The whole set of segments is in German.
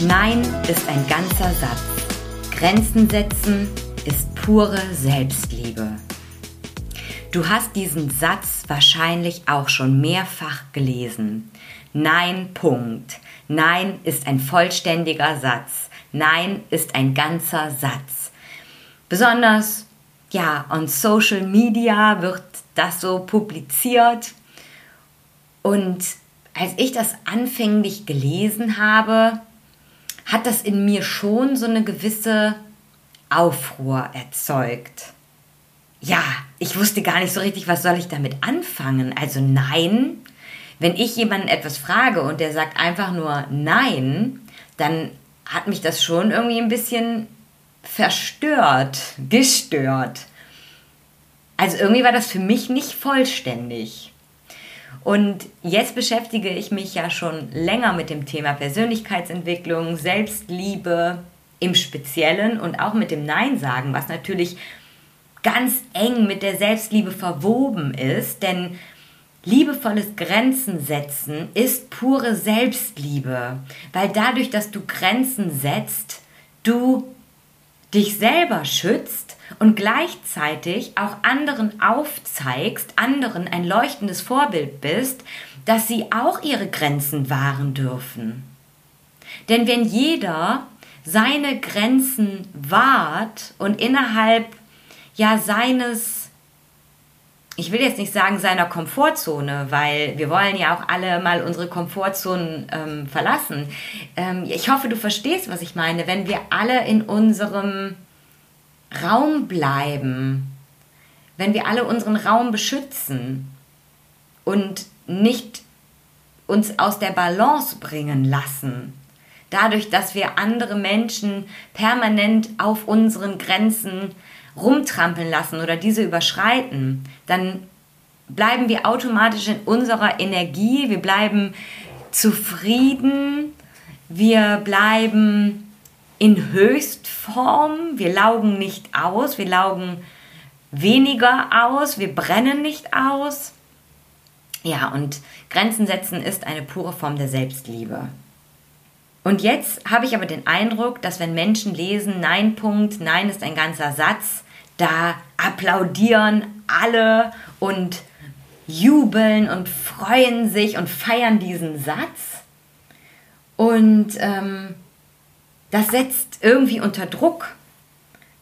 Nein ist ein ganzer Satz. Grenzen setzen ist pure Selbstliebe. Du hast diesen Satz wahrscheinlich auch schon mehrfach gelesen. Nein, Punkt. Nein ist ein vollständiger Satz. Nein ist ein ganzer Satz. Besonders, ja, on Social Media wird das so publiziert. Und als ich das anfänglich gelesen habe, hat das in mir schon so eine gewisse Aufruhr erzeugt. Ja, ich wusste gar nicht so richtig, was soll ich damit anfangen. Also nein, wenn ich jemanden etwas frage und der sagt einfach nur nein, dann hat mich das schon irgendwie ein bisschen verstört, gestört. Also irgendwie war das für mich nicht vollständig. Und jetzt beschäftige ich mich ja schon länger mit dem Thema Persönlichkeitsentwicklung, Selbstliebe im Speziellen und auch mit dem Nein sagen, was natürlich ganz eng mit der Selbstliebe verwoben ist, denn liebevolles Grenzen setzen ist pure Selbstliebe, weil dadurch, dass du Grenzen setzt, du dich selber schützt und gleichzeitig auch anderen aufzeigst, anderen ein leuchtendes Vorbild bist, dass sie auch ihre Grenzen wahren dürfen. Denn wenn jeder seine Grenzen wahrt und innerhalb ja seines ich will jetzt nicht sagen seiner Komfortzone, weil wir wollen ja auch alle mal unsere Komfortzonen ähm, verlassen. Ähm, ich hoffe, du verstehst, was ich meine. Wenn wir alle in unserem Raum bleiben, wenn wir alle unseren Raum beschützen und nicht uns aus der Balance bringen lassen, dadurch, dass wir andere Menschen permanent auf unseren Grenzen rumtrampeln lassen oder diese überschreiten, dann bleiben wir automatisch in unserer Energie, wir bleiben zufrieden, wir bleiben in Höchstform, wir laugen nicht aus, wir laugen weniger aus, wir brennen nicht aus. Ja, und Grenzen setzen ist eine pure Form der Selbstliebe. Und jetzt habe ich aber den Eindruck, dass wenn Menschen lesen, Nein, Punkt, Nein ist ein ganzer Satz, da applaudieren alle und jubeln und freuen sich und feiern diesen Satz. Und ähm, das setzt irgendwie unter Druck.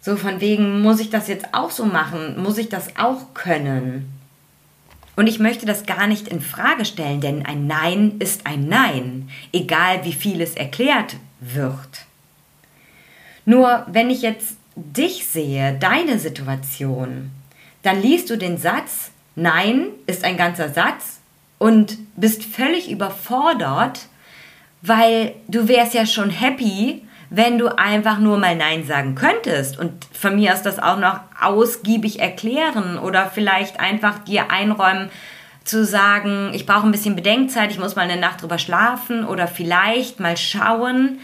So von wegen, muss ich das jetzt auch so machen? Muss ich das auch können? Und ich möchte das gar nicht in Frage stellen, denn ein Nein ist ein Nein, egal wie viel es erklärt wird. Nur wenn ich jetzt dich sehe, deine Situation, dann liest du den Satz, Nein ist ein ganzer Satz und bist völlig überfordert, weil du wärst ja schon happy, wenn du einfach nur mal Nein sagen könntest. Und von mir aus das auch noch ausgiebig erklären oder vielleicht einfach dir einräumen zu sagen, ich brauche ein bisschen Bedenkzeit, ich muss mal eine Nacht drüber schlafen oder vielleicht mal schauen,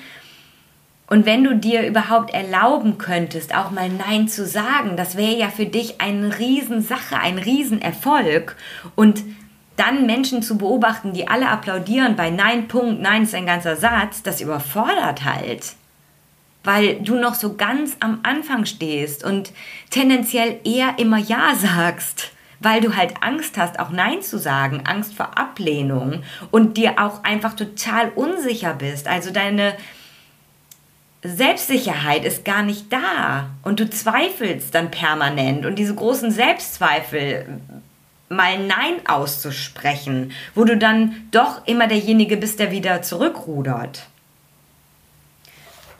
und wenn du dir überhaupt erlauben könntest, auch mal Nein zu sagen, das wäre ja für dich eine Riesensache, ein Riesenerfolg. Und dann Menschen zu beobachten, die alle applaudieren bei Nein, Punkt, Nein ist ein ganzer Satz, das überfordert halt. Weil du noch so ganz am Anfang stehst und tendenziell eher immer Ja sagst weil du halt Angst hast, auch Nein zu sagen, Angst vor Ablehnung und dir auch einfach total unsicher bist. Also deine, Selbstsicherheit ist gar nicht da und du zweifelst dann permanent und diese großen Selbstzweifel mal Nein auszusprechen, wo du dann doch immer derjenige bist, der wieder zurückrudert.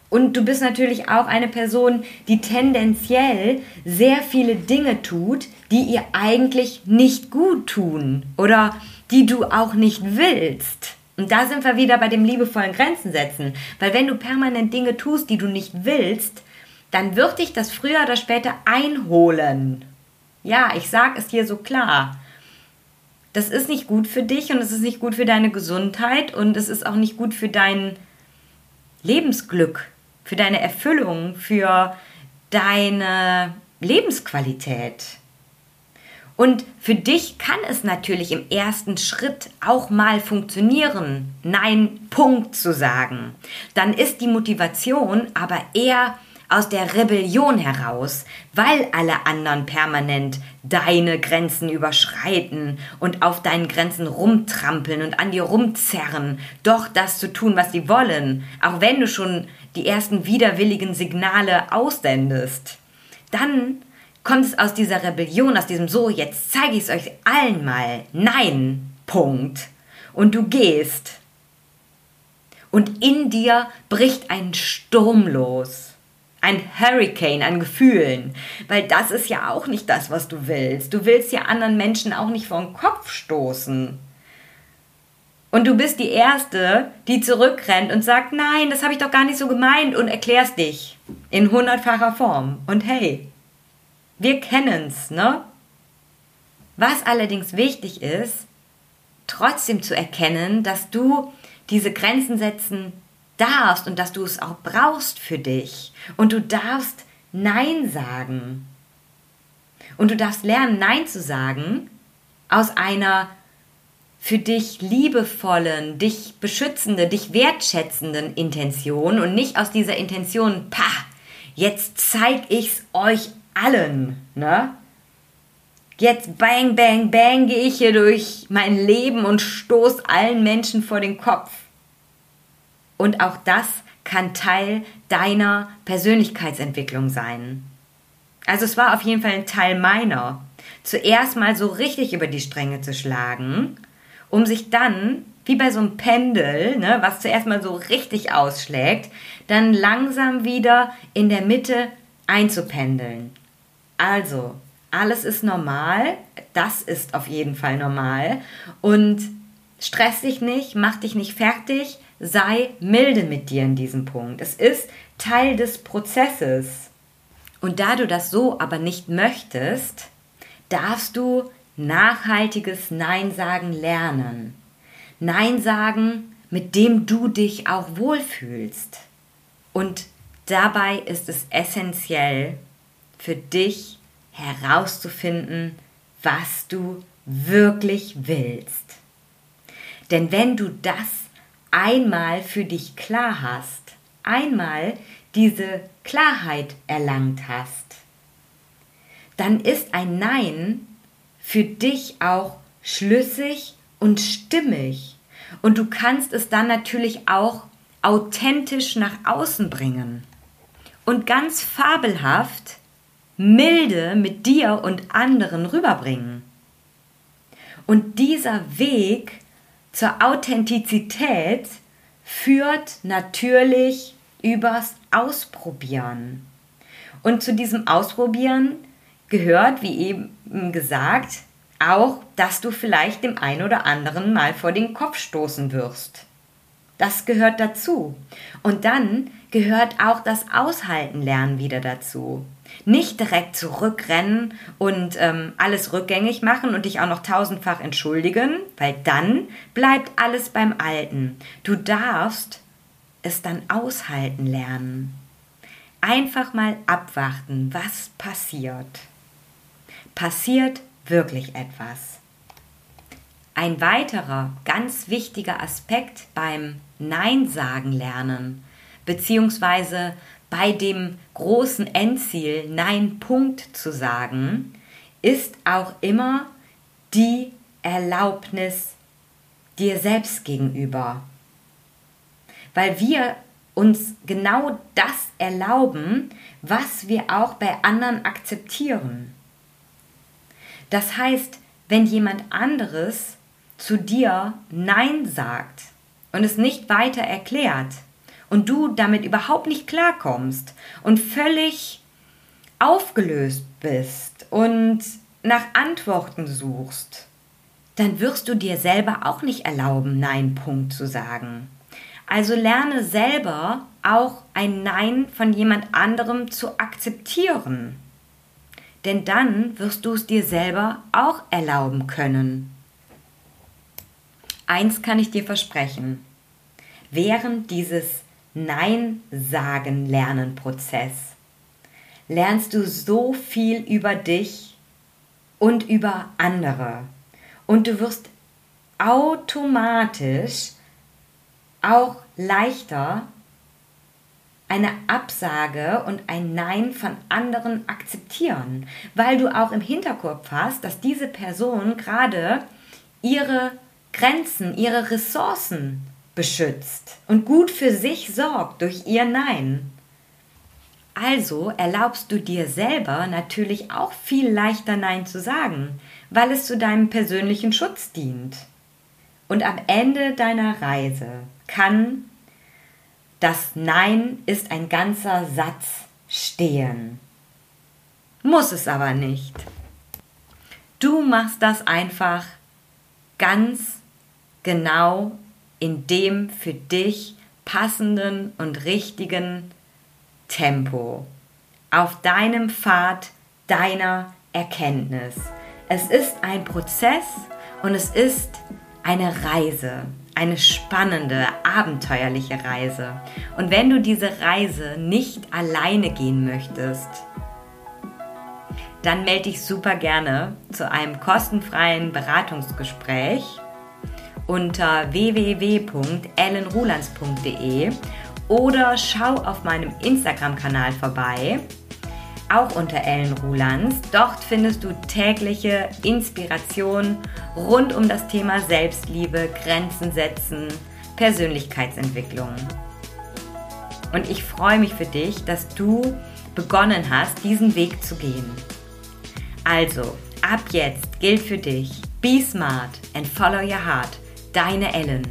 Und du bist natürlich auch eine Person, die tendenziell sehr viele Dinge tut, die ihr eigentlich nicht gut tun oder die du auch nicht willst. Und da sind wir wieder bei dem liebevollen Grenzen setzen. Weil wenn du permanent Dinge tust, die du nicht willst, dann wird dich das früher oder später einholen. Ja, ich sage es hier so klar. Das ist nicht gut für dich und es ist nicht gut für deine Gesundheit und es ist auch nicht gut für dein Lebensglück, für deine Erfüllung, für deine Lebensqualität. Und für dich kann es natürlich im ersten Schritt auch mal funktionieren, Nein, Punkt zu sagen. Dann ist die Motivation aber eher aus der Rebellion heraus, weil alle anderen permanent deine Grenzen überschreiten und auf deinen Grenzen rumtrampeln und an dir rumzerren, doch das zu tun, was sie wollen, auch wenn du schon die ersten widerwilligen Signale aussendest. Dann kommt es aus dieser Rebellion, aus diesem So, jetzt zeige ich es euch allen mal. Nein, Punkt. Und du gehst. Und in dir bricht ein Sturm los ein Hurricane an Gefühlen, weil das ist ja auch nicht das, was du willst. Du willst ja anderen Menschen auch nicht vor den Kopf stoßen. Und du bist die Erste, die zurückrennt und sagt, nein, das habe ich doch gar nicht so gemeint und erklärst dich in hundertfacher Form. Und hey, wir kennen's, ne? Was allerdings wichtig ist, trotzdem zu erkennen, dass du diese Grenzen setzen darfst und dass du es auch brauchst für dich. Und du darfst Nein sagen. Und du darfst lernen, Nein zu sagen aus einer für dich liebevollen, dich beschützende, dich wertschätzenden Intention und nicht aus dieser Intention, pah, jetzt zeig ich's euch allen, ne? Jetzt bang, bang, bang gehe ich hier durch mein Leben und stoß allen Menschen vor den Kopf. Und auch das kann Teil deiner Persönlichkeitsentwicklung sein. Also es war auf jeden Fall ein Teil meiner. Zuerst mal so richtig über die Stränge zu schlagen, um sich dann, wie bei so einem Pendel, ne, was zuerst mal so richtig ausschlägt, dann langsam wieder in der Mitte einzupendeln. Also, alles ist normal, das ist auf jeden Fall normal und stress dich nicht, mach dich nicht fertig, sei milde mit dir in diesem Punkt. Es ist Teil des Prozesses. Und da du das so aber nicht möchtest, darfst du nachhaltiges Nein sagen lernen. Nein sagen, mit dem du dich auch wohlfühlst. Und dabei ist es essentiell für dich herauszufinden, was du wirklich willst. Denn wenn du das einmal für dich klar hast, einmal diese Klarheit erlangt hast, dann ist ein Nein für dich auch schlüssig und stimmig. Und du kannst es dann natürlich auch authentisch nach außen bringen. Und ganz fabelhaft, milde mit dir und anderen rüberbringen. Und dieser Weg zur Authentizität führt natürlich übers Ausprobieren. Und zu diesem Ausprobieren gehört, wie eben gesagt, auch, dass du vielleicht dem einen oder anderen mal vor den Kopf stoßen wirst. Das gehört dazu. Und dann gehört auch das Aushalten lernen wieder dazu. Nicht direkt zurückrennen und ähm, alles rückgängig machen und dich auch noch tausendfach entschuldigen, weil dann bleibt alles beim Alten. Du darfst es dann aushalten lernen. Einfach mal abwarten, was passiert. Passiert wirklich etwas. Ein weiterer ganz wichtiger Aspekt beim Nein sagen lernen, beziehungsweise bei dem großen Endziel Nein Punkt zu sagen, ist auch immer die Erlaubnis dir selbst gegenüber. Weil wir uns genau das erlauben, was wir auch bei anderen akzeptieren. Das heißt, wenn jemand anderes zu dir Nein sagt und es nicht weiter erklärt und du damit überhaupt nicht klarkommst und völlig aufgelöst bist und nach Antworten suchst, dann wirst du dir selber auch nicht erlauben, Nein, Punkt zu sagen. Also lerne selber auch ein Nein von jemand anderem zu akzeptieren. Denn dann wirst du es dir selber auch erlauben können. Eins kann ich dir versprechen. Während dieses Nein-Sagen-Lernen-Prozess lernst du so viel über dich und über andere. Und du wirst automatisch auch leichter eine Absage und ein Nein von anderen akzeptieren, weil du auch im Hinterkopf hast, dass diese Person gerade ihre Grenzen, ihre Ressourcen beschützt und gut für sich sorgt durch ihr Nein. Also erlaubst du dir selber natürlich auch viel leichter Nein zu sagen, weil es zu deinem persönlichen Schutz dient. Und am Ende deiner Reise kann das Nein ist ein ganzer Satz stehen. Muss es aber nicht. Du machst das einfach ganz genau in dem für dich passenden und richtigen Tempo. Auf deinem Pfad deiner Erkenntnis. Es ist ein Prozess und es ist eine Reise eine spannende, abenteuerliche Reise. Und wenn du diese Reise nicht alleine gehen möchtest, dann melde dich super gerne zu einem kostenfreien Beratungsgespräch unter www.ellenrulands.de oder schau auf meinem Instagram-Kanal vorbei auch unter Ellen Rulands. Dort findest du tägliche Inspiration rund um das Thema Selbstliebe, Grenzen setzen, Persönlichkeitsentwicklung. Und ich freue mich für dich, dass du begonnen hast, diesen Weg zu gehen. Also, ab jetzt gilt für dich, be smart and follow your heart. Deine Ellen.